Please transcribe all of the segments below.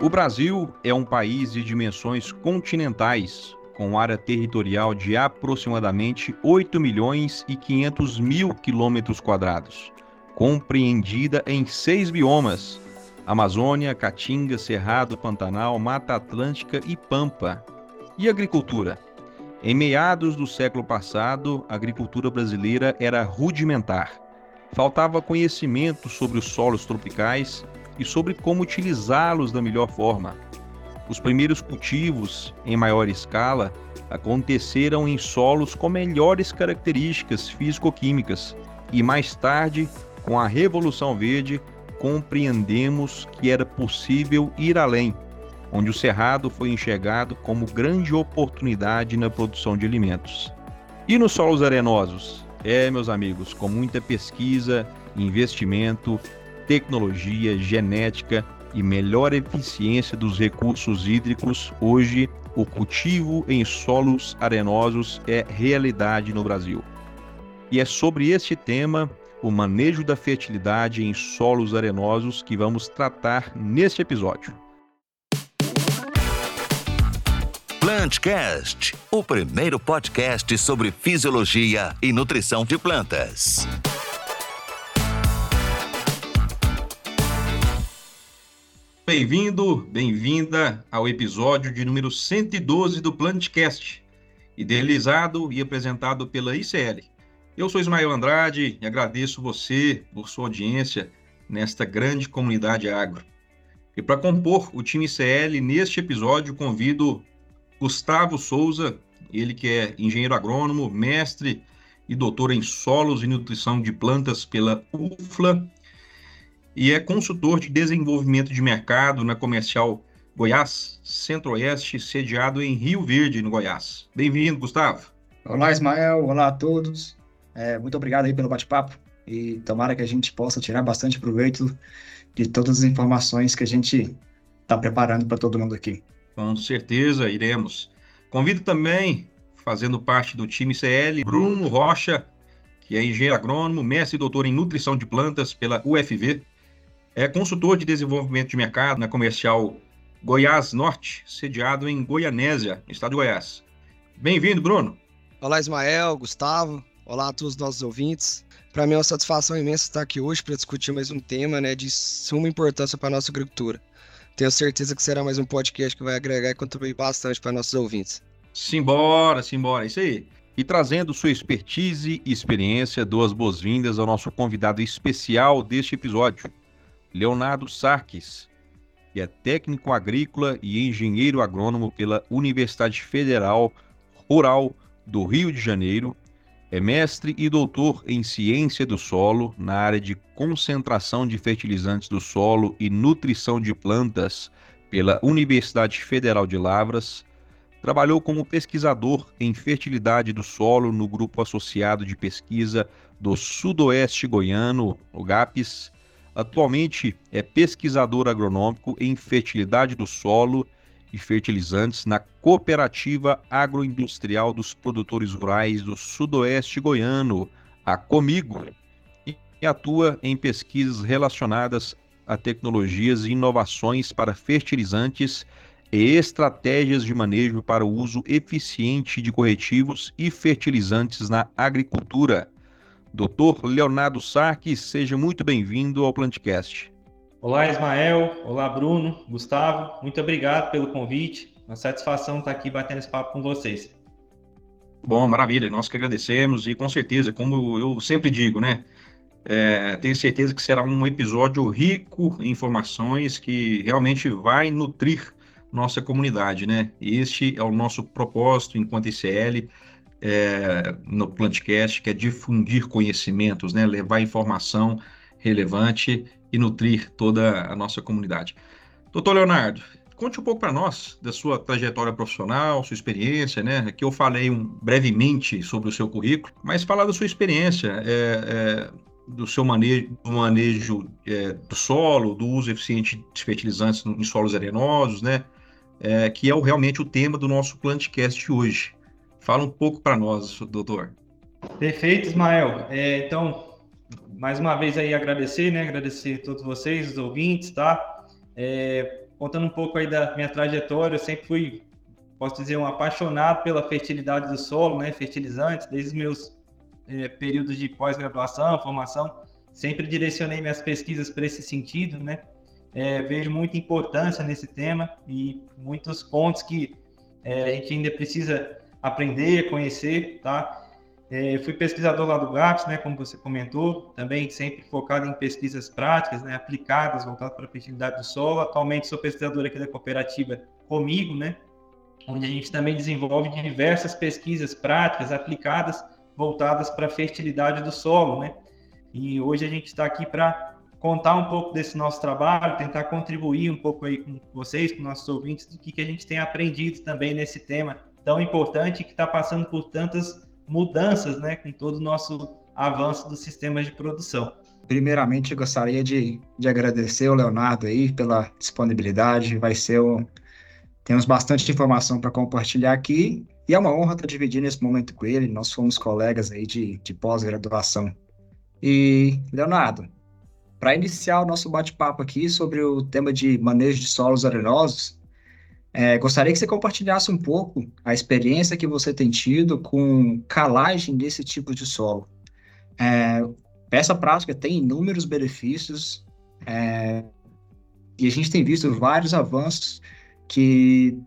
O Brasil é um país de dimensões continentais, com área territorial de aproximadamente 8 milhões e 500 mil quilômetros quadrados, compreendida em seis biomas: Amazônia, Caatinga, Cerrado, Pantanal, Mata Atlântica e Pampa. E agricultura? Em meados do século passado, a agricultura brasileira era rudimentar. Faltava conhecimento sobre os solos tropicais e sobre como utilizá-los da melhor forma. Os primeiros cultivos, em maior escala, aconteceram em solos com melhores características físico-químicas e mais tarde, com a Revolução Verde, compreendemos que era possível ir além, onde o cerrado foi enxergado como grande oportunidade na produção de alimentos. E nos solos arenosos? É, meus amigos, com muita pesquisa, investimento tecnologia, genética e melhor eficiência dos recursos hídricos, hoje o cultivo em solos arenosos é realidade no Brasil. E é sobre este tema, o manejo da fertilidade em solos arenosos, que vamos tratar neste episódio. Plantcast, o primeiro podcast sobre fisiologia e nutrição de plantas. Bem-vindo, bem-vinda ao episódio de número 112 do Plantcast, idealizado e apresentado pela ICL. Eu sou Ismael Andrade e agradeço você por sua audiência nesta grande comunidade agro. E para compor o time ICL neste episódio, convido Gustavo Souza, ele que é engenheiro agrônomo, mestre e doutor em solos e nutrição de plantas pela UFLA e é consultor de desenvolvimento de mercado na Comercial Goiás, Centro-Oeste, sediado em Rio Verde, no Goiás. Bem-vindo, Gustavo. Olá, Ismael. Olá a todos. É, muito obrigado aí pelo bate-papo e tomara que a gente possa tirar bastante proveito de todas as informações que a gente está preparando para todo mundo aqui. Com certeza, iremos. Convido também, fazendo parte do time CL, Bruno Rocha, que é engenheiro agrônomo, mestre e doutor em nutrição de plantas pela UFV, é consultor de desenvolvimento de mercado na comercial Goiás Norte, sediado em Goianésia, estado de Goiás. Bem-vindo, Bruno. Olá, Ismael, Gustavo. Olá a todos os nossos ouvintes. Para mim é uma satisfação imensa estar aqui hoje para discutir mais um tema né, de suma importância para a nossa agricultura. Tenho certeza que será mais um podcast que vai agregar e contribuir bastante para nossos ouvintes. Simbora, simbora, isso aí. E trazendo sua expertise e experiência, duas boas-vindas ao nosso convidado especial deste episódio, Leonardo Sarques, que é técnico agrícola e engenheiro agrônomo pela Universidade Federal Rural do Rio de Janeiro, é mestre e doutor em ciência do solo na área de concentração de fertilizantes do solo e nutrição de plantas pela Universidade Federal de Lavras. Trabalhou como pesquisador em fertilidade do solo no grupo associado de pesquisa do Sudoeste Goiano, o GAPES, Atualmente é pesquisador agronômico em fertilidade do solo e fertilizantes na Cooperativa Agroindustrial dos Produtores Rurais do Sudoeste Goiano, a Comigo, e atua em pesquisas relacionadas a tecnologias e inovações para fertilizantes e estratégias de manejo para o uso eficiente de corretivos e fertilizantes na agricultura. Doutor Leonardo Sarques, seja muito bem-vindo ao Plantcast. Olá, Ismael. Olá, Bruno, Gustavo. Muito obrigado pelo convite. Uma satisfação estar aqui batendo esse papo com vocês. Bom, maravilha. Nós que agradecemos e com certeza, como eu sempre digo, né? É, tenho certeza que será um episódio rico em informações que realmente vai nutrir nossa comunidade, né? Este é o nosso propósito enquanto ICL, é, no Plantcast, que é difundir conhecimentos, né, levar informação relevante e nutrir toda a nossa comunidade. Doutor Leonardo, conte um pouco para nós da sua trajetória profissional, sua experiência, né? Aqui eu falei um, brevemente sobre o seu currículo, mas falar da sua experiência, é, é, do seu manejo, do manejo é, do solo, do uso eficiente de fertilizantes em solos arenosos, né? É, que é realmente o tema do nosso Plantcast hoje. Fala um pouco para nós, doutor. Perfeito, Ismael. É, então, mais uma vez aí agradecer, né? Agradecer a todos vocês, os ouvintes, tá? É, contando um pouco aí da minha trajetória, eu sempre fui, posso dizer, um apaixonado pela fertilidade do solo, né, fertilizantes, desde os meus é, períodos de pós-graduação, formação, sempre direcionei minhas pesquisas para esse sentido, né, é, vejo muita importância nesse tema e muitos pontos que é, a gente ainda precisa aprender, conhecer, tá? É, fui pesquisador lá do GAPS, né, como você comentou, também sempre focado em pesquisas práticas, né, aplicadas, voltadas para a fertilidade do solo. Atualmente sou pesquisador aqui da cooperativa Comigo, né, onde a gente também desenvolve diversas pesquisas práticas aplicadas voltadas para a fertilidade do solo, né. E hoje a gente está aqui para contar um pouco desse nosso trabalho, tentar contribuir um pouco aí com vocês, com nossos ouvintes, do que, que a gente tem aprendido também nesse tema tão importante que está passando por tantas mudanças, né, com todo o nosso avanço dos sistemas de produção. Primeiramente, gostaria de, de agradecer o Leonardo aí pela disponibilidade. Vai ser um. Temos bastante informação para compartilhar aqui e é uma honra estar dividindo esse momento com ele. Nós fomos colegas aí de, de pós-graduação. E, Leonardo, para iniciar o nosso bate-papo aqui sobre o tema de manejo de solos arenosos, é, gostaria que você compartilhasse um pouco a experiência que você tem tido com calagem desse tipo de solo. É, essa prática tem inúmeros benefícios é, e a gente tem visto vários avanços que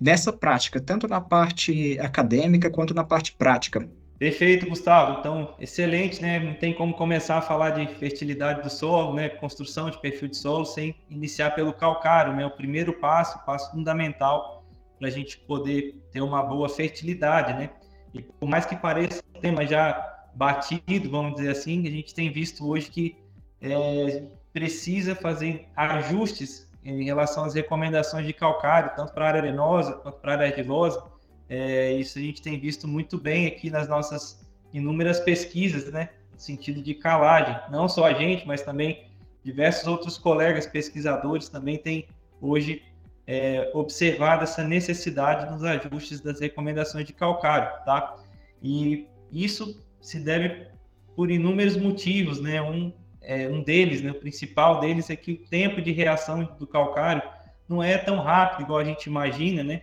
nessa prática, tanto na parte acadêmica quanto na parte prática. Perfeito, Gustavo. Então, excelente, né? Não tem como começar a falar de fertilidade do solo, né? Construção de perfil de solo sem iniciar pelo calcário, né? O primeiro passo, passo fundamental para a gente poder ter uma boa fertilidade, né? E por mais que pareça um tema já batido, vamos dizer assim, a gente tem visto hoje que é, precisa fazer ajustes em relação às recomendações de calcário, tanto para a área arenosa quanto para a área argilosa é, isso a gente tem visto muito bem aqui nas nossas inúmeras pesquisas, né? No sentido de calagem. Não só a gente, mas também diversos outros colegas pesquisadores também têm hoje é, observado essa necessidade nos ajustes das recomendações de calcário, tá? E isso se deve por inúmeros motivos, né? Um, é, um deles, né, o principal deles é que o tempo de reação do calcário não é tão rápido igual a gente imagina, né?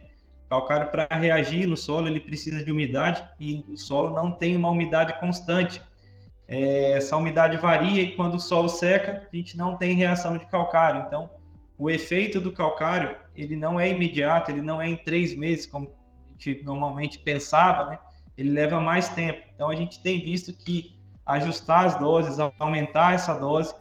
Calcário, para reagir no solo, ele precisa de umidade e o solo não tem uma umidade constante. É, essa umidade varia e quando o solo seca, a gente não tem reação de calcário. Então, o efeito do calcário, ele não é imediato, ele não é em três meses, como a gente normalmente pensava, né? Ele leva mais tempo. Então, a gente tem visto que ajustar as doses, aumentar essa dose,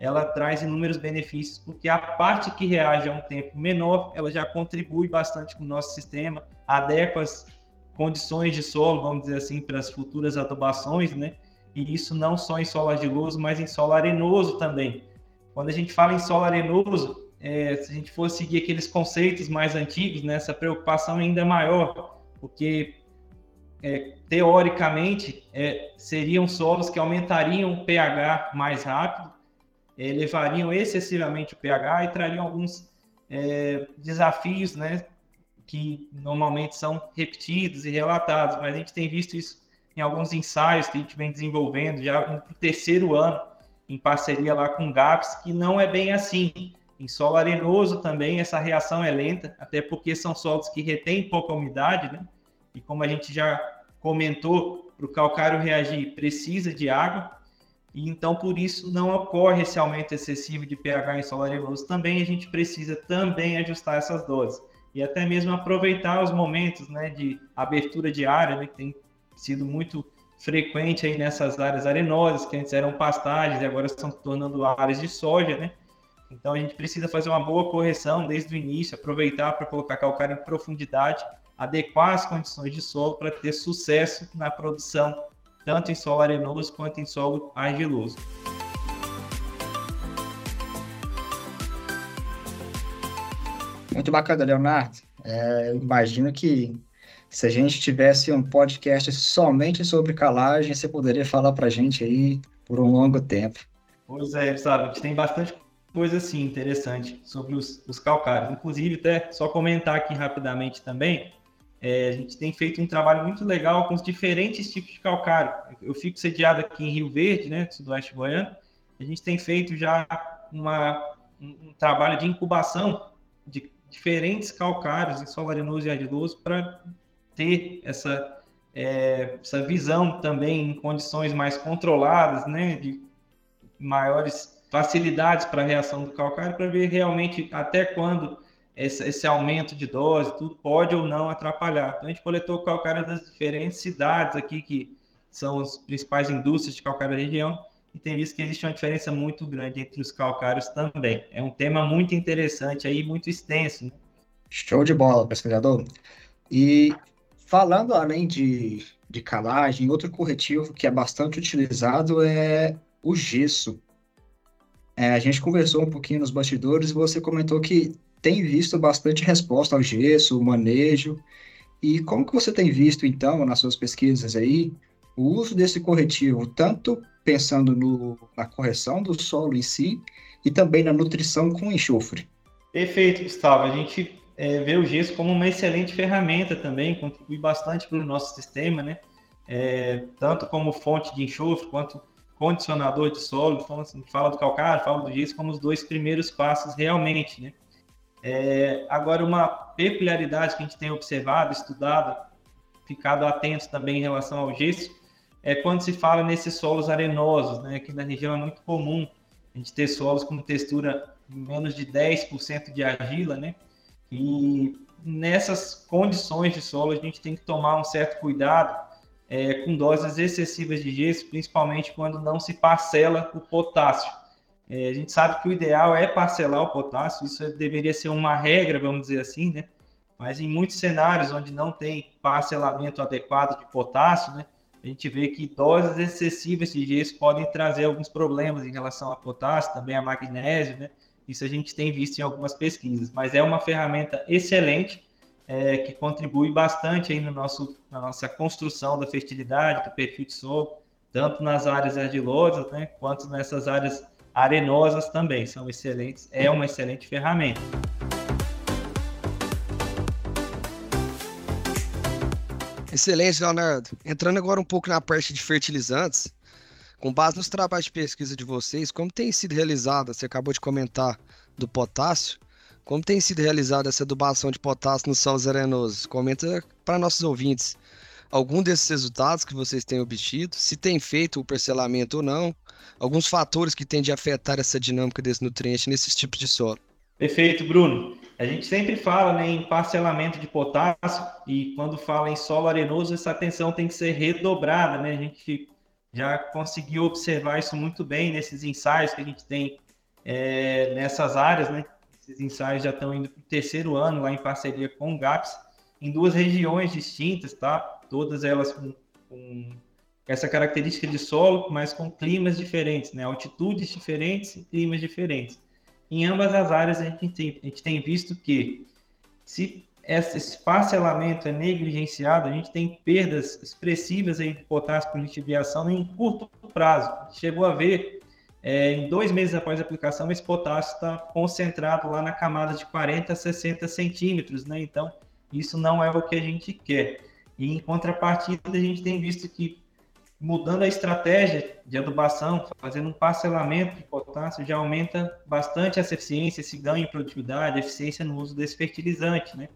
ela traz inúmeros benefícios, porque a parte que reage a um tempo menor, ela já contribui bastante com o nosso sistema, adequa as condições de solo, vamos dizer assim, para as futuras adubações, né? E isso não só em solo argiloso, mas em solo arenoso também. Quando a gente fala em solo arenoso, é, se a gente for seguir aqueles conceitos mais antigos, né, essa preocupação ainda é maior, porque é, teoricamente é, seriam solos que aumentariam o pH mais rápido elevariam excessivamente o pH e trariam alguns é, desafios, né, que normalmente são repetidos e relatados, mas a gente tem visto isso em alguns ensaios que a gente vem desenvolvendo já no terceiro ano, em parceria lá com o GAPS, que não é bem assim. Em solo arenoso também essa reação é lenta, até porque são solos que retêm pouca umidade, né? E como a gente já comentou, para o calcário reagir precisa de água, e então por isso não ocorre esse aumento excessivo de pH em solo arenoso. Também a gente precisa também ajustar essas doses e até mesmo aproveitar os momentos né, de abertura de área, né, que tem sido muito frequente aí nessas áreas arenosas, que antes eram pastagens e agora estão se tornando áreas de soja, né? Então a gente precisa fazer uma boa correção desde o início, aproveitar para colocar calcário em profundidade, adequar as condições de solo para ter sucesso na produção tanto em solo arenoso quanto em solo argiloso. Muito bacana, Leonardo. É, imagino que se a gente tivesse um podcast somente sobre calagem, você poderia falar para a gente aí por um longo tempo. Pois é, sabe, a gente tem bastante coisa assim interessante sobre os, os calcários. Inclusive, até só comentar aqui rapidamente também, é, a gente tem feito um trabalho muito legal com os diferentes tipos de calcário. Eu fico sediado aqui em Rio Verde, né, sudoeste goiano. A gente tem feito já uma um, trabalho de incubação de diferentes calcários em solo arenoso e argiloso para ter essa, é, essa visão também em condições mais controladas, né, de maiores facilidades para a reação do calcário, para ver realmente até quando esse, esse, aumento de dose, tudo pode ou não atrapalhar. Então, a gente coletou calcário das diferentes cidades aqui, que são as principais indústrias de calcário da região, e tem visto que existe uma diferença muito grande entre os calcários também. É um tema muito interessante aí, muito extenso. Né? Show de bola, pesquisador. E falando além de, de calagem, outro corretivo que é bastante utilizado é o gesso. É, a gente conversou um pouquinho nos bastidores e você comentou que tem visto bastante resposta ao gesso, o manejo. E como que você tem visto, então, nas suas pesquisas aí, o uso desse corretivo, tanto pensando no, na correção do solo em si e também na nutrição com enxofre. Perfeito, Gustavo. A gente é, vê o gesso como uma excelente ferramenta também, contribui bastante para o nosso sistema, né? É, tanto como fonte de enxofre quanto condicionador de solo. Então, assim, fala do calcário, fala do gesso como os dois primeiros passos realmente, né? É, agora, uma peculiaridade que a gente tem observado, estudado, ficado atento também em relação ao gesso, é quando se fala nesses solos arenosos, né? Aqui na região é muito comum a gente ter solos com textura menos de 10% de argila, né? E nessas condições de solo a gente tem que tomar um certo cuidado é, com doses excessivas de gesso, principalmente quando não se parcela o potássio. É, a gente sabe que o ideal é parcelar o potássio, isso deveria ser uma regra, vamos dizer assim, né? Mas em muitos cenários onde não tem parcelamento adequado de potássio, né? a gente vê que doses excessivas de gesso podem trazer alguns problemas em relação a potássio, também a magnésio, né? Isso a gente tem visto em algumas pesquisas, mas é uma ferramenta excelente é, que contribui bastante aí no nosso, na nossa construção da fertilidade, do perfil de solo, tanto nas áreas argilosas, né, quanto nessas áreas arenosas também. São excelentes, é uma excelente ferramenta. Excelente, Leonardo. Entrando agora um pouco na parte de fertilizantes, com base nos trabalhos de pesquisa de vocês, como tem sido realizada, você acabou de comentar do potássio, como tem sido realizada essa adubação de potássio nos solos arenosos? Comenta para nossos ouvintes algum desses resultados que vocês têm obtido, se tem feito o parcelamento ou não, alguns fatores que tendem a afetar essa dinâmica desse nutriente nesses tipos de solo. Perfeito, Bruno. A gente sempre fala né, em parcelamento de potássio e quando fala em solo arenoso, essa atenção tem que ser redobrada. Né? A gente já conseguiu observar isso muito bem nesses ensaios que a gente tem é, nessas áreas. Né? Esses ensaios já estão indo para o terceiro ano, lá em parceria com o GAPS, em duas regiões distintas, tá? Todas elas com, com essa característica de solo, mas com climas diferentes, né? Altitudes diferentes e climas diferentes em ambas as áreas a gente tem, a gente tem visto que se esse parcelamento é negligenciado, a gente tem perdas expressivas aí de potássio por lixiviação em curto prazo. Chegou a ver, é, em dois meses após a aplicação, esse potássio está concentrado lá na camada de 40 a 60 centímetros, né? Então, isso não é o que a gente quer. E em contrapartida, a gente tem visto que mudando a estratégia de adubação, fazendo um parcelamento de potássio, já aumenta bastante essa eficiência, esse ganho em produtividade, eficiência no uso desse fertilizante, né?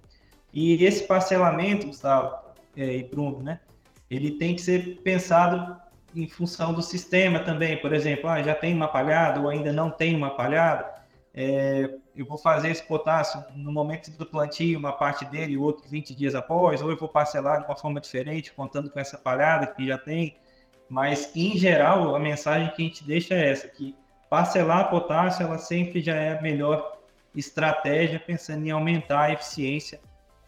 E esse parcelamento, Gustavo é, e Bruno, né? Ele tem que ser pensado em função do sistema também. Por exemplo, ah, já tem uma palhada ou ainda não tem uma palhada, é, eu vou fazer esse potássio no momento do plantio, uma parte dele outro 20 dias após, ou eu vou parcelar de uma forma diferente, contando com essa palhada que já tem mas, em geral, a mensagem que a gente deixa é essa, que parcelar potássio, ela sempre já é a melhor estratégia, pensando em aumentar a eficiência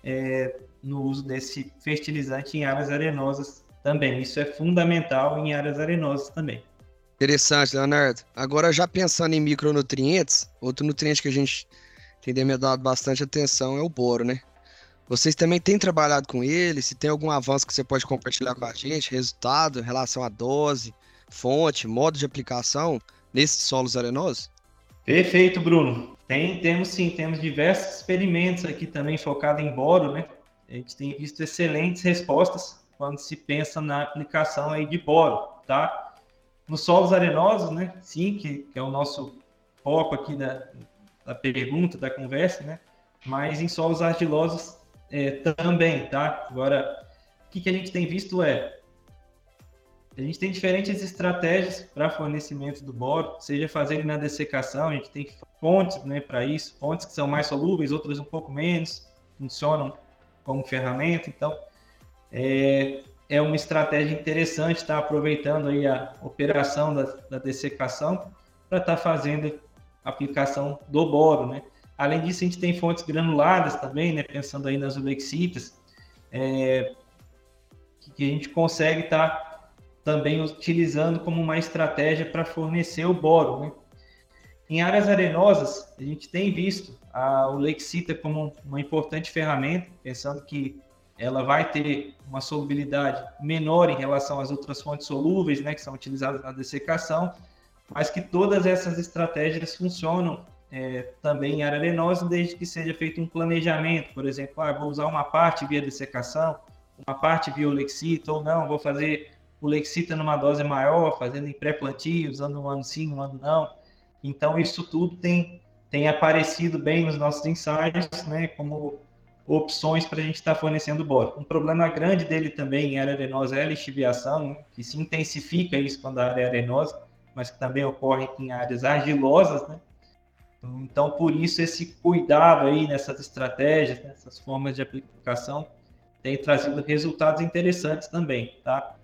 é, no uso desse fertilizante em áreas arenosas também. Isso é fundamental em áreas arenosas também. Interessante, Leonardo. Agora, já pensando em micronutrientes, outro nutriente que a gente tem me dado bastante atenção é o boro, né? Vocês também têm trabalhado com ele? Se tem algum avanço que você pode compartilhar com a gente, resultado, relação à dose, fonte, modo de aplicação nesses solos arenosos? Perfeito, Bruno. Tem, temos sim, temos diversos experimentos aqui também focados em boro, né? A gente tem visto excelentes respostas quando se pensa na aplicação aí de boro, tá? Nos solos arenosos, né? Sim, que, que é o nosso foco aqui da, da pergunta, da conversa, né? Mas em solos argilosos é, também, tá? Agora, o que, que a gente tem visto é a gente tem diferentes estratégias para fornecimento do boro, seja fazer na dessecação, a gente tem fontes né, para isso, fontes que são mais solúveis, outras um pouco menos, funcionam como ferramenta, então é, é uma estratégia interessante estar tá aproveitando aí a operação da, da dessecação para estar tá fazendo a aplicação do boro, né? Além disso, a gente tem fontes granuladas também, né? Pensando aí nas ulexitas, é, que a gente consegue estar tá também utilizando como uma estratégia para fornecer o boro. Né? Em áreas arenosas, a gente tem visto a Ulexita como uma importante ferramenta, pensando que ela vai ter uma solubilidade menor em relação às outras fontes solúveis, né, que são utilizadas na dessecação, mas que todas essas estratégias funcionam é, também em área arenosa, desde que seja feito um planejamento, por exemplo, ah, vou usar uma parte via dessecação, uma parte via Ulexita, ou não, vou fazer o Lexita numa dose maior, fazendo em pré-plantio, usando um ano sim, um ano não. Então, isso tudo tem, tem aparecido bem nos nossos ensaios, né, como opções para a gente estar tá fornecendo boro. Um problema grande dele também em área arenosa é a lixiviação, né, que se intensifica isso quando a área é arenosa, mas que também ocorre em áreas argilosas, né? Então, por isso, esse cuidado aí nessas estratégias, nessas formas de aplicação, tem trazido resultados interessantes também, tá?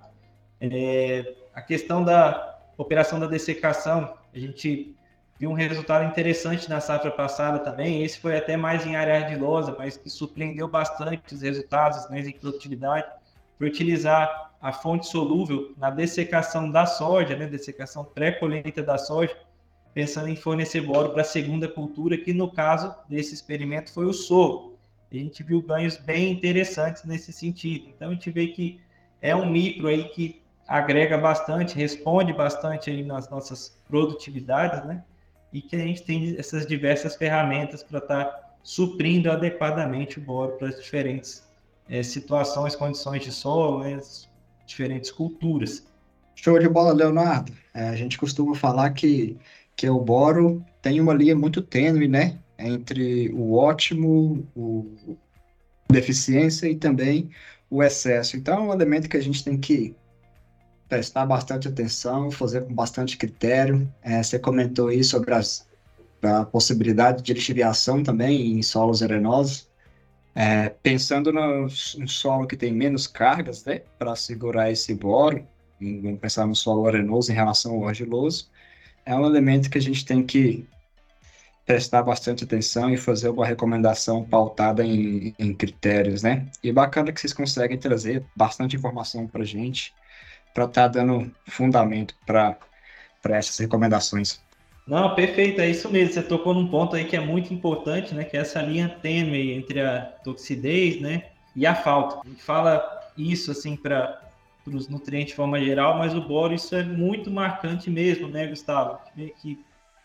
É, a questão da operação da dessecação, a gente viu um resultado interessante na safra passada também. Esse foi até mais em área ardilosa, mas que surpreendeu bastante os resultados né, em produtividade, por utilizar a fonte solúvel na dessecação da soja, né, dessecação pré-colheita da soja, pensando em fornecer boro para a segunda cultura, que no caso desse experimento foi o sorgo. A gente viu ganhos bem interessantes nesse sentido. Então a gente vê que é um micro aí que agrega bastante, responde bastante aí nas nossas produtividades, né? E que a gente tem essas diversas ferramentas para estar tá suprindo adequadamente o boro para as diferentes é, situações, condições de solo, né? diferentes culturas. Show de bola, Leonardo. É, a gente costuma falar que, que o boro tem uma linha muito tênue, né? Entre o ótimo, o deficiência e também o excesso. Então, é um elemento que a gente tem que prestar bastante atenção, fazer com bastante critério. É, você comentou aí sobre as, a possibilidade de lixiviação também em solos arenosos. É, pensando no, no, solo que tem menos cargas, né, para segurar esse boro, vamos pensar no solo arenoso em relação ao argiloso, é um elemento que a gente tem que prestar bastante atenção e fazer uma recomendação pautada em, em critérios, né? E bacana que vocês conseguem trazer bastante informação para a gente para estar tá dando fundamento para essas recomendações. Não, perfeito, é isso mesmo. Você tocou num ponto aí que é muito importante, né? Que é essa linha tênue entre a toxidez, né? E a falta. A gente fala isso assim para os nutrientes de forma geral, mas o boro isso é muito marcante mesmo, né, Gustavo? Que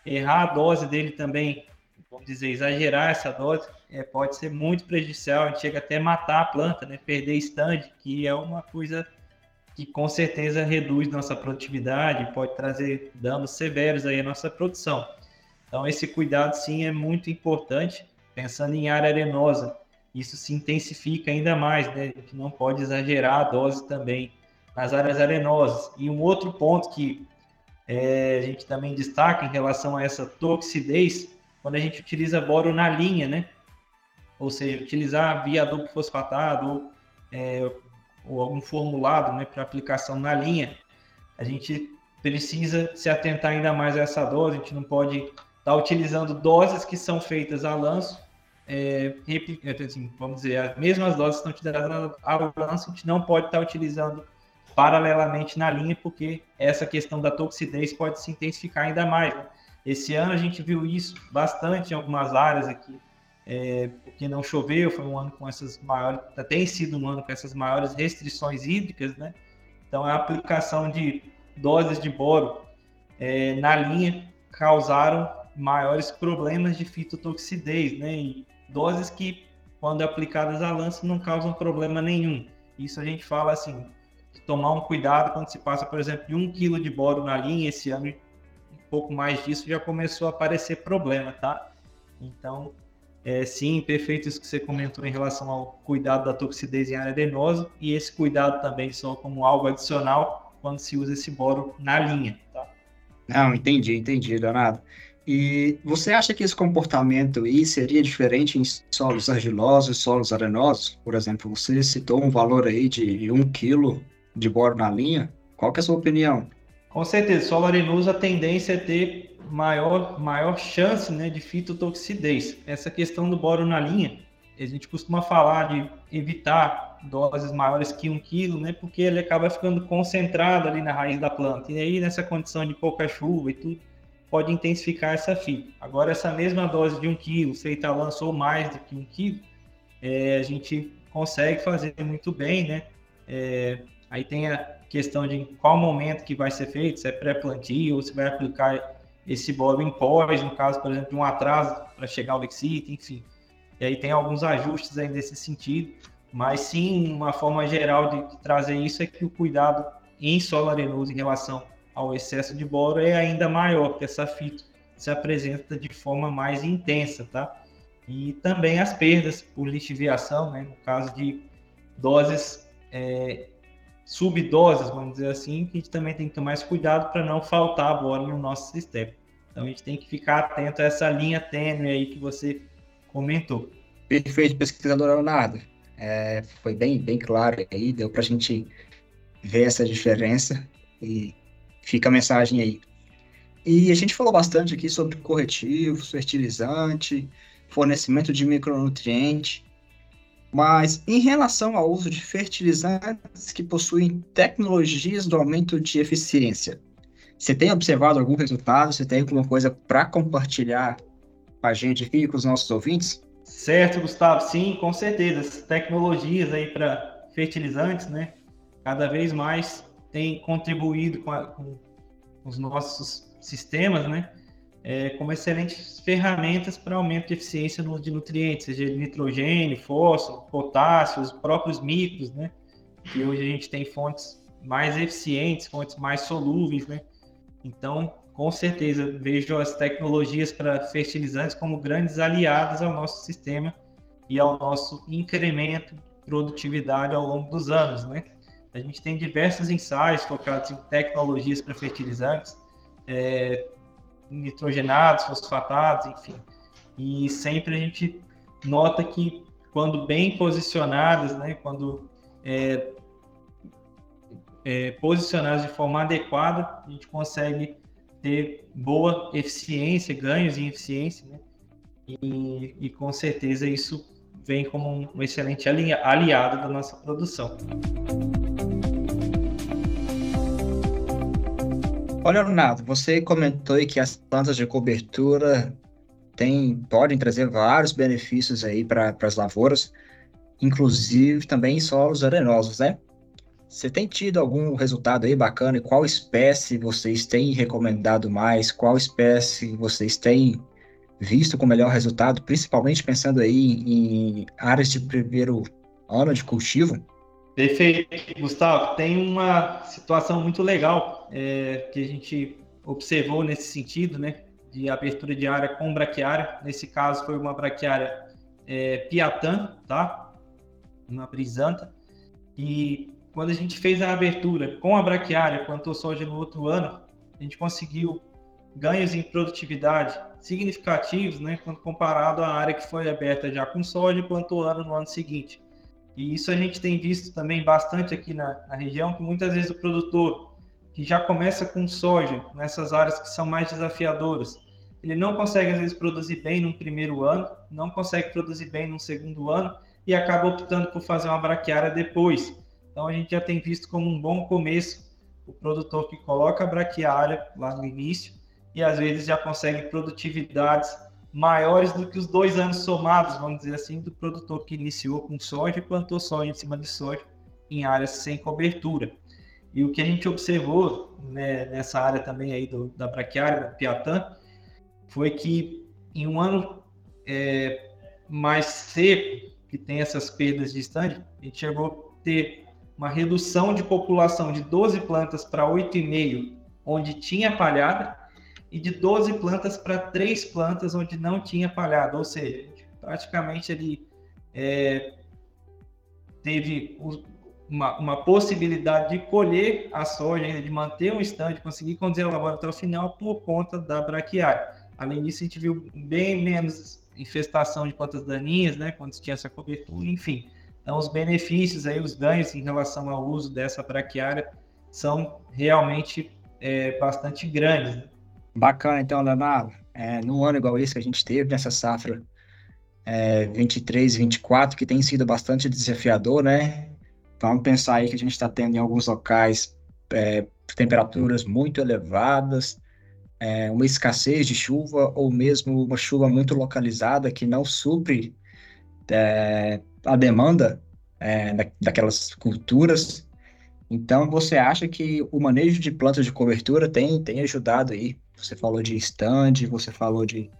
errar a dose dele também, vamos dizer, exagerar essa dose, é, pode ser muito prejudicial. A gente chega até matar a planta, né? Perder stand, que é uma coisa que com certeza reduz nossa produtividade, pode trazer danos severos aí à nossa produção. Então esse cuidado sim é muito importante, pensando em área arenosa, isso se intensifica ainda mais, né? Gente não pode exagerar a dose também nas áreas arenosas. E um outro ponto que é, a gente também destaca em relação a essa toxidez, quando a gente utiliza boro na linha, né? Ou seja, utilizar via adubo fosfatado ou é, ou algum formulado né, para aplicação na linha, a gente precisa se atentar ainda mais a essa dose. A gente não pode estar tá utilizando doses que são feitas a lanço, é, assim, vamos dizer, as mesmas doses que estão utilizadas a lanço, a gente não pode estar tá utilizando paralelamente na linha, porque essa questão da toxidez pode se intensificar ainda mais. Né? Esse ano a gente viu isso bastante em algumas áreas aqui é, porque não choveu, foi um ano com essas maiores, tem sido um ano com essas maiores restrições hídricas, né? Então a aplicação de doses de boro é, na linha causaram maiores problemas de fitotoxidez, né? E doses que, quando aplicadas a lança, não causam problema nenhum. Isso a gente fala assim, tomar um cuidado quando se passa, por exemplo, de um quilo de boro na linha, esse ano um pouco mais disso já começou a aparecer problema, tá? Então, é, sim, perfeito isso que você comentou em relação ao cuidado da toxidez em área adenosa e esse cuidado também só como algo adicional quando se usa esse boro na linha, tá? Não, entendi, entendi, Leonardo. E você acha que esse comportamento aí seria diferente em solos argilosos e solos arenosos? Por exemplo, você citou um valor aí de 1 kg de boro na linha. Qual que é a sua opinião? Com certeza, solo arenoso a tendência é ter maior, maior chance né, de fitotoxidez. Essa questão do boro na linha, a gente costuma falar de evitar doses maiores que um quilo, né, porque ele acaba ficando concentrado ali na raiz da planta. E aí, nessa condição de pouca chuva e tudo, pode intensificar essa fita. Agora, essa mesma dose de um quilo, feita lançou mais do que um quilo, é, a gente consegue fazer muito bem, né? É, aí tem a questão de qual momento que vai ser feito, se é pré-plantio ou se vai aplicar esse bolo em pós, no caso, por exemplo, de um atraso para chegar ao Lexit, enfim. E aí tem alguns ajustes aí nesse sentido, mas sim, uma forma geral de, de trazer isso é que o cuidado em solo arenoso em relação ao excesso de boro é ainda maior, porque essa fito se apresenta de forma mais intensa, tá? E também as perdas por lixiviação, né? No caso de doses é, subdoses, vamos dizer assim, que a gente também tem que ter mais cuidado para não faltar boro no nosso sistema. Então a gente tem que ficar atento a essa linha tênue aí que você comentou. Perfeito, pesquisador Leonardo. É, foi bem, bem claro aí, deu para a gente ver essa diferença e fica a mensagem aí. E a gente falou bastante aqui sobre corretivos, fertilizante, fornecimento de micronutrientes, mas em relação ao uso de fertilizantes que possuem tecnologias do aumento de eficiência, você tem observado algum resultado? Você tem alguma coisa para compartilhar com a gente aqui com os nossos ouvintes? Certo, Gustavo. Sim, com certeza. As tecnologias aí para fertilizantes, né? Cada vez mais tem contribuído com, a, com os nossos sistemas, né? É, como excelentes ferramentas para aumento de eficiência no de nutrientes, seja nitrogênio, fósforo, potássio, os próprios micros, né? Que hoje a gente tem fontes mais eficientes, fontes mais solúveis, né? Então, com certeza, vejo as tecnologias para fertilizantes como grandes aliadas ao nosso sistema e ao nosso incremento de produtividade ao longo dos anos, né? A gente tem diversos ensaios focados em tecnologias para fertilizantes, é, nitrogenados, fosfatados, enfim. E sempre a gente nota que quando bem posicionadas, né, quando é, é, posicionados de forma adequada, a gente consegue ter boa eficiência, ganhos em eficiência, né? E, e com certeza isso vem como um excelente aliado da nossa produção. Olha, Leonardo, você comentou aí que as plantas de cobertura tem, podem trazer vários benefícios aí para as lavouras, inclusive também em solos arenosos, né? Você tem tido algum resultado aí bacana? E qual espécie vocês têm recomendado mais? Qual espécie vocês têm visto com melhor resultado, principalmente pensando aí em áreas de primeiro ano de cultivo? Perfeito, Gustavo. Tem uma situação muito legal é, que a gente observou nesse sentido, né? De abertura de área com braquiária. Nesse caso, foi uma braquiária é, Piatã, tá? Uma brisanta. E quando a gente fez a abertura com a braquiária, plantou soja no outro ano, a gente conseguiu ganhos em produtividade significativos, né, quando comparado à área que foi aberta já com soja e plantou ano no ano seguinte. E isso a gente tem visto também bastante aqui na, na região, que muitas vezes o produtor que já começa com soja, nessas áreas que são mais desafiadoras, ele não consegue às vezes produzir bem no primeiro ano, não consegue produzir bem no segundo ano e acaba optando por fazer uma braquiária depois. Então a gente já tem visto como um bom começo o produtor que coloca a braquiária lá no início e às vezes já consegue produtividades maiores do que os dois anos somados, vamos dizer assim, do produtor que iniciou com soja e plantou soja em cima de soja em áreas sem cobertura. E o que a gente observou né, nessa área também aí do, da braquiária, da Piatã, foi que em um ano é, mais seco, que tem essas perdas de estande, a gente chegou a ter uma redução de população de 12 plantas para 8,5, onde tinha palhada, e de 12 plantas para três plantas onde não tinha palhado, ou seja, praticamente ele é, teve uma, uma, possibilidade de colher a soja, de manter um estande, conseguir conduzir o laboratório até o final por conta da braquiária. Além disso, a gente viu bem menos infestação de plantas daninhas, né, quando tinha essa cobertura, enfim. Então, os benefícios aí, os ganhos em relação ao uso dessa braquiária são realmente é, bastante grandes. Né? Bacana, então, Leonardo. É, num ano igual esse que a gente teve, nessa safra é, 23, 24, que tem sido bastante desafiador, né? Vamos pensar aí que a gente está tendo em alguns locais é, temperaturas muito elevadas, é, uma escassez de chuva ou mesmo uma chuva muito localizada que não supre é, a demanda é, da, daquelas culturas. Então, você acha que o manejo de plantas de cobertura tem, tem ajudado aí? Você falou de stand, você falou de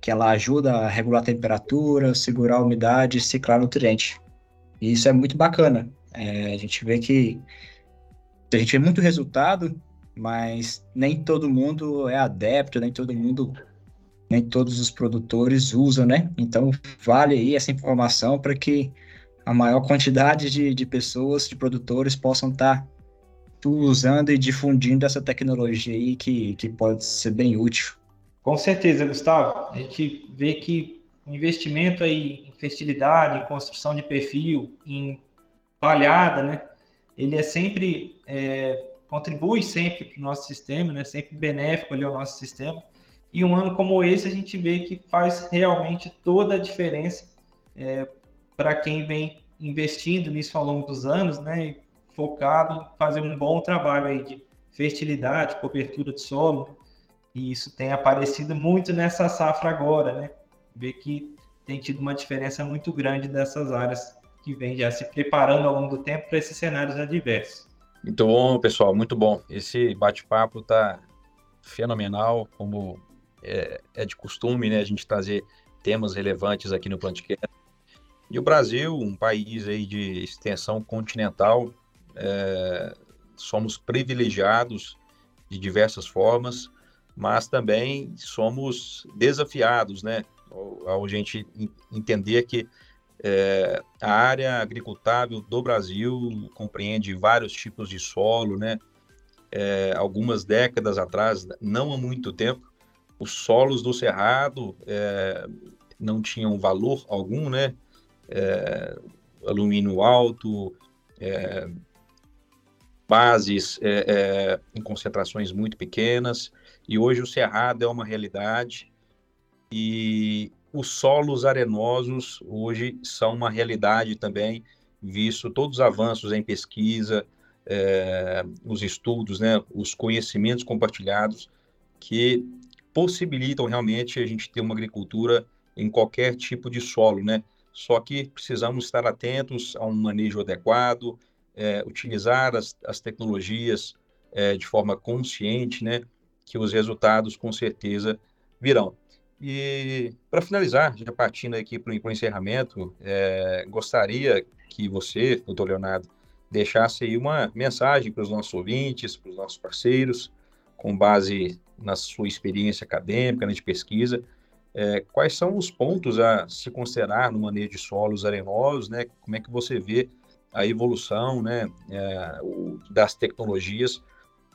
que ela ajuda a regular a temperatura, segurar a umidade, ciclar nutriente. E isso é muito bacana. É, a gente vê que a gente vê muito resultado, mas nem todo mundo é adepto, nem todo mundo, nem todos os produtores usam, né? Então vale aí essa informação para que a maior quantidade de, de pessoas, de produtores, possam estar tá usando e difundindo essa tecnologia aí que, que pode ser bem útil. Com certeza, Gustavo. A gente vê que o investimento aí em fertilidade, em construção de perfil, em palhada, né? Ele é sempre é, contribui sempre para o nosso sistema, né? Sempre benéfico ali ao nosso sistema. E um ano como esse a gente vê que faz realmente toda a diferença é, para quem vem investindo nisso ao longo dos anos, né, e focado fazer um bom trabalho aí de fertilidade, cobertura de solo, e isso tem aparecido muito nessa safra agora, né, ver que tem tido uma diferença muito grande dessas áreas que vem já se preparando ao longo do tempo para esses cenários adversos. Muito bom, pessoal, muito bom. Esse bate-papo está fenomenal, como é, é, de costume, né, a gente trazer temas relevantes aqui no Plantcast. E o Brasil, um país aí de extensão continental, é, somos privilegiados de diversas formas, mas também somos desafiados, né? Ao, a gente entender que é, a área agricultável do Brasil compreende vários tipos de solo, né? É, algumas décadas atrás, não há muito tempo, os solos do Cerrado é, não tinham valor algum, né? é, alumínio alto, é, bases é, é, em concentrações muito pequenas, e hoje o cerrado é uma realidade, e os solos arenosos hoje são uma realidade também, visto todos os avanços em pesquisa, é, os estudos, né, os conhecimentos compartilhados que possibilitam realmente a gente ter uma agricultura em qualquer tipo de solo, né? só que precisamos estar atentos a um manejo adequado, é, utilizar as, as tecnologias é, de forma consciente, né, que os resultados com certeza virão. E para finalizar, já partindo aqui para o encerramento, é, gostaria que você, doutor Leonardo, deixasse aí uma mensagem para os nossos ouvintes, para os nossos parceiros, com base na sua experiência acadêmica, né, de pesquisa, é, quais são os pontos a se considerar no manejo de solos arenosos, né? Como é que você vê a evolução, né, é, das tecnologias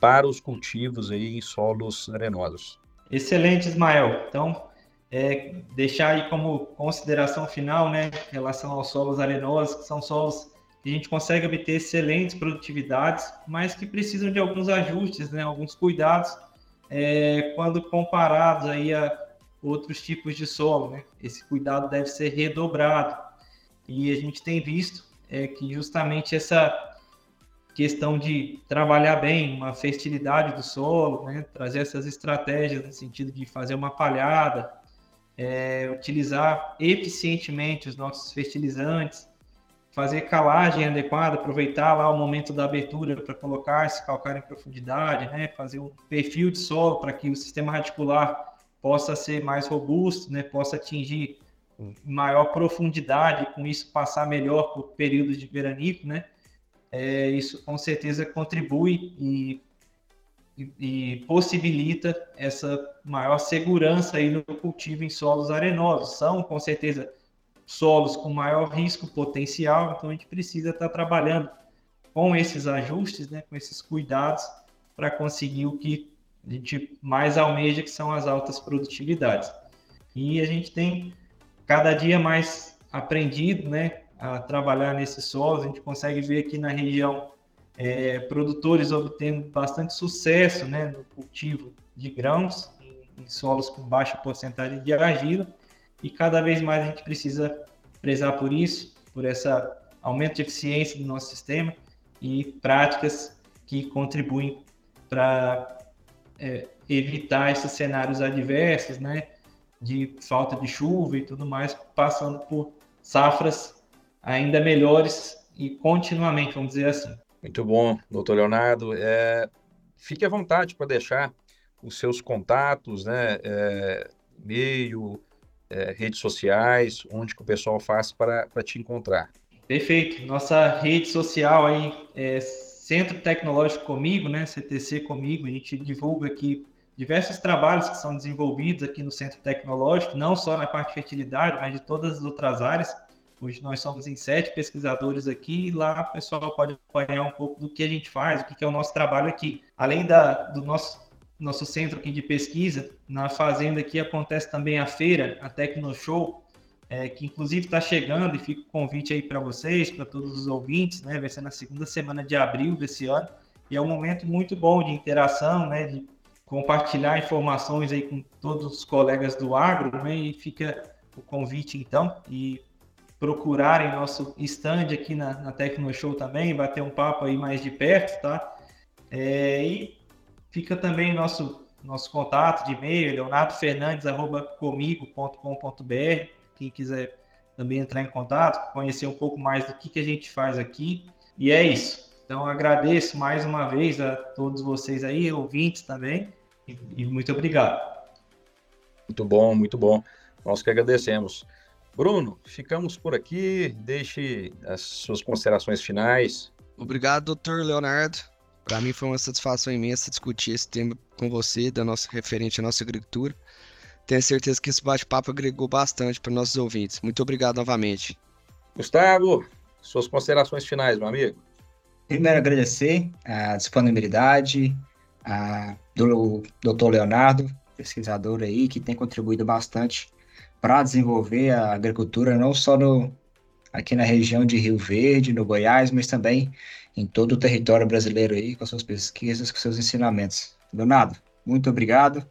para os cultivos aí em solos arenosos? Excelente, Ismael. Então, é, deixar aí como consideração final, né, em relação aos solos arenosos, que são solos que a gente consegue obter excelentes produtividades, mas que precisam de alguns ajustes, né, alguns cuidados, é, quando comparados aí a outros tipos de solo, né? Esse cuidado deve ser redobrado. E a gente tem visto é, que justamente essa questão de trabalhar bem uma fertilidade do solo, né? trazer essas estratégias no sentido de fazer uma palhada, é, utilizar eficientemente os nossos fertilizantes, fazer calagem adequada, aproveitar lá o momento da abertura para colocar esse calcário em profundidade, né? fazer um perfil de solo para que o sistema radicular possa ser mais robusto, né, possa atingir maior profundidade, com isso passar melhor por períodos de veranico, né? É, isso com certeza contribui e e, e possibilita essa maior segurança aí no cultivo em solos arenosos. São, com certeza, solos com maior risco potencial, então a gente precisa estar trabalhando com esses ajustes, né, com esses cuidados, para conseguir o que a gente mais almeja, que são as altas produtividades. E a gente tem cada dia mais aprendido né, a trabalhar nesses solos, a gente consegue ver aqui na região é, produtores obtendo bastante sucesso né, no cultivo de grãos em, em solos com baixa porcentagem de argila, e cada vez mais a gente precisa prezar por isso, por esse aumento de eficiência do nosso sistema, e práticas que contribuem para é, evitar esses cenários adversos, né, de falta de chuva e tudo mais, passando por safras ainda melhores e continuamente, vamos dizer assim. Muito bom, doutor Leonardo. É, fique à vontade para deixar os seus contatos, né, é, e-mail, é, redes sociais, onde que o pessoal faz para te encontrar. Perfeito. Nossa rede social aí é Centro Tecnológico Comigo, né? CTC Comigo. A gente divulga aqui diversos trabalhos que são desenvolvidos aqui no Centro Tecnológico, não só na parte de fertilidade, mas de todas as outras áreas. Hoje nós somos em sete pesquisadores aqui e lá o pessoal pode acompanhar um pouco do que a gente faz, o que é o nosso trabalho aqui. Além da, do nosso, nosso centro aqui de pesquisa, na fazenda aqui acontece também a feira, a Tecno Show, é, que inclusive está chegando e fica o convite aí para vocês, para todos os ouvintes, né? Vai ser na segunda semana de abril desse ano e é um momento muito bom de interação, né? De compartilhar informações aí com todos os colegas do agro, né? E fica o convite então e procurarem nosso stand aqui na, na Tecno Show também, bater um papo aí mais de perto, tá? É, e fica também nosso nosso contato de e-mail, leonardofernandes.comigo.com.br quem quiser também entrar em contato, conhecer um pouco mais do que, que a gente faz aqui. E é isso. Então, agradeço mais uma vez a todos vocês aí, ouvintes também, e, e muito obrigado. Muito bom, muito bom. Nós que agradecemos. Bruno, ficamos por aqui. Deixe as suas considerações finais. Obrigado, doutor Leonardo. Para mim foi uma satisfação imensa discutir esse tema com você, da nossa referente à nossa agricultura. Tenho certeza que esse bate-papo agregou bastante para nossos ouvintes. Muito obrigado novamente. Gustavo, suas considerações finais, meu amigo. Primeiro, agradecer a disponibilidade a, do Dr. Leonardo, pesquisador aí, que tem contribuído bastante para desenvolver a agricultura, não só no, aqui na região de Rio Verde, no Goiás, mas também em todo o território brasileiro aí, com suas pesquisas, com seus ensinamentos. Leonardo, muito obrigado.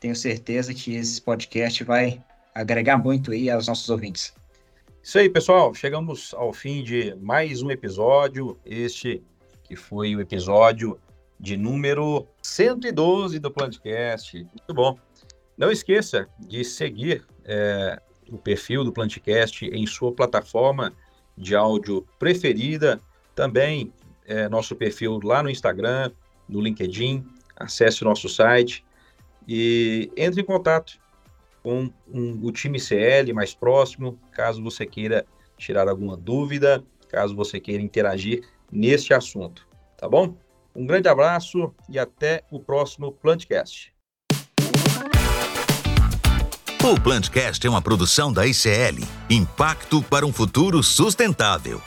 Tenho certeza que esse podcast vai agregar muito aí aos nossos ouvintes. Isso aí, pessoal. Chegamos ao fim de mais um episódio. Este que foi o episódio de número 112 do Plantcast. Muito bom. Não esqueça de seguir é, o perfil do Plantcast em sua plataforma de áudio preferida. Também é, nosso perfil lá no Instagram, no LinkedIn. Acesse o nosso site e entre em contato com um, o time CL mais próximo, caso você queira tirar alguma dúvida, caso você queira interagir neste assunto, tá bom? Um grande abraço e até o próximo Plantcast. O Plantcast é uma produção da ICL, Impacto para um Futuro Sustentável.